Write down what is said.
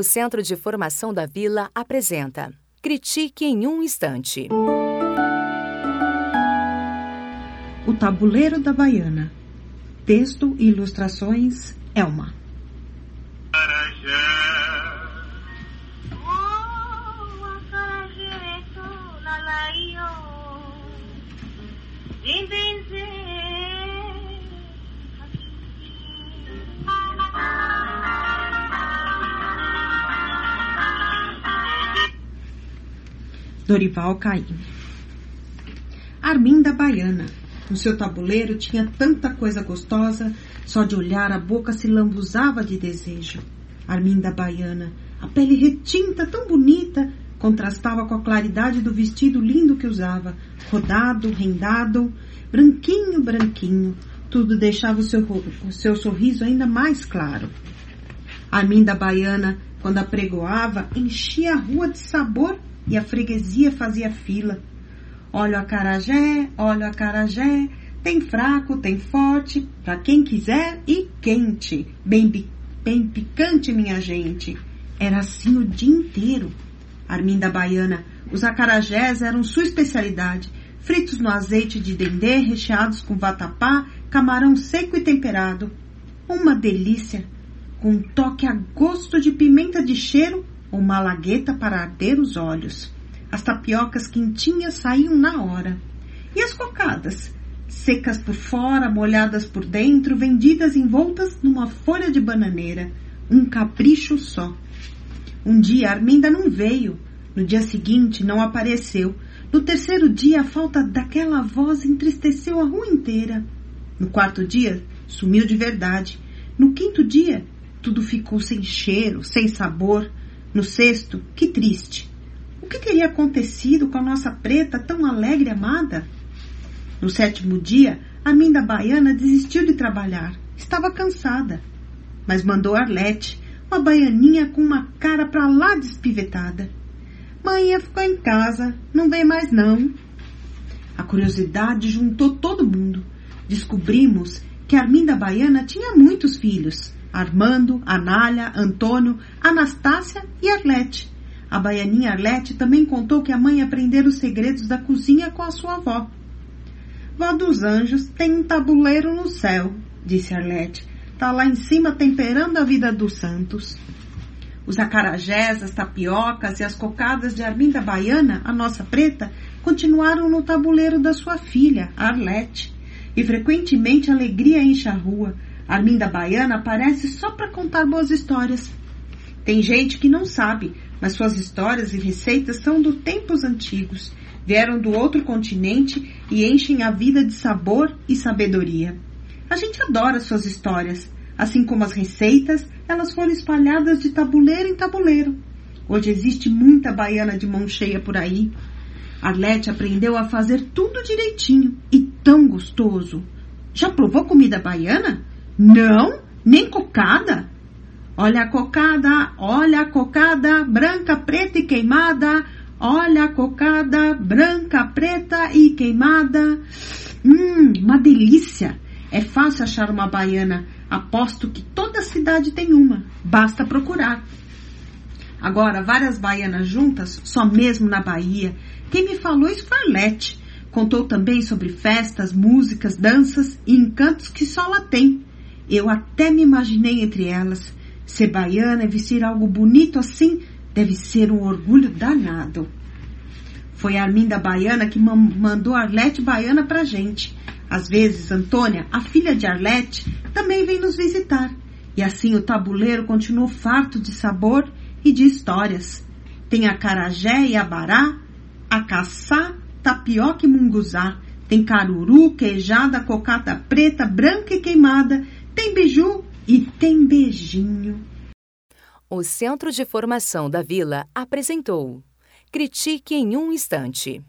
O Centro de Formação da Vila apresenta Critique em um Instante. O Tabuleiro da Baiana. Texto e ilustrações Elma. Dorival Caymmi. Arminda Baiana. No seu tabuleiro tinha tanta coisa gostosa, só de olhar a boca se lambuzava de desejo. Arminda Baiana, a pele retinta, tão bonita, contrastava com a claridade do vestido lindo que usava, rodado, rendado, branquinho, branquinho. Tudo deixava o seu, o seu sorriso ainda mais claro. Arminda Baiana, quando apregoava, enchia a rua de sabor e a freguesia fazia fila. Olha a carajé, olha a carajé, tem fraco, tem forte, para quem quiser e quente, bem, bem picante, minha gente. Era assim o dia inteiro. Arminda Baiana, os acarajés eram sua especialidade, fritos no azeite de dendê, recheados com vatapá, camarão seco e temperado. Uma delícia, com um toque a gosto de pimenta de cheiro ou malagueta para arder os olhos. As tapiocas quentinhas saíam na hora. E as cocadas? Secas por fora, molhadas por dentro, vendidas envoltas numa folha de bananeira. Um capricho só. Um dia Arminda não veio. No dia seguinte não apareceu. No terceiro dia a falta daquela voz entristeceu a rua inteira. No quarto dia sumiu de verdade. No quinto dia tudo ficou sem cheiro, sem sabor. No sexto, que triste. O que teria acontecido com a nossa preta tão alegre e amada? No sétimo dia, a minda baiana desistiu de trabalhar. Estava cansada. Mas mandou Arlete, uma baianinha com uma cara para lá despivetada. Mãe ficou em casa, não vem mais não. A curiosidade juntou todo mundo. Descobrimos que Arminda Baiana tinha muitos filhos. Armando, Anália, Antônio, Anastácia e Arlete. A baianinha Arlete também contou que a mãe aprendera os segredos da cozinha com a sua avó. Vó dos anjos tem um tabuleiro no céu, disse Arlete. Tá lá em cima temperando a vida dos santos. Os acarajés, as tapiocas e as cocadas de Arminda Baiana, a nossa preta, continuaram no tabuleiro da sua filha, Arlete. E frequentemente a alegria enche a rua, Arminda Baiana aparece só para contar boas histórias. Tem gente que não sabe, mas suas histórias e receitas são dos tempos antigos. Vieram do outro continente e enchem a vida de sabor e sabedoria. A gente adora suas histórias. Assim como as receitas, elas foram espalhadas de tabuleiro em tabuleiro. Hoje existe muita baiana de mão cheia por aí. Arlete aprendeu a fazer tudo direitinho e tão gostoso. Já provou comida baiana? Não, nem cocada. Olha a cocada, olha a cocada, branca, preta e queimada. Olha a cocada, branca, preta e queimada. Hum, uma delícia. É fácil achar uma baiana. Aposto que toda cidade tem uma. Basta procurar. Agora, várias baianas juntas, só mesmo na Bahia. Quem me falou isso foi. Contou também sobre festas, músicas, danças e encantos que só lá tem. Eu até me imaginei entre elas. Ser baiana e vestir algo bonito assim deve ser um orgulho danado. Foi a Arminda Baiana que mandou Arlete Baiana pra gente. Às vezes, Antônia, a filha de Arlete, também vem nos visitar. E assim o tabuleiro continuou farto de sabor e de histórias. Tem a carajé e a bará, a caçá, tapioca e munguzá. Tem caruru, queijada, cocata preta, branca e queimada tem biju e tem beijinho. O Centro de Formação da Vila apresentou Critique em um Instante.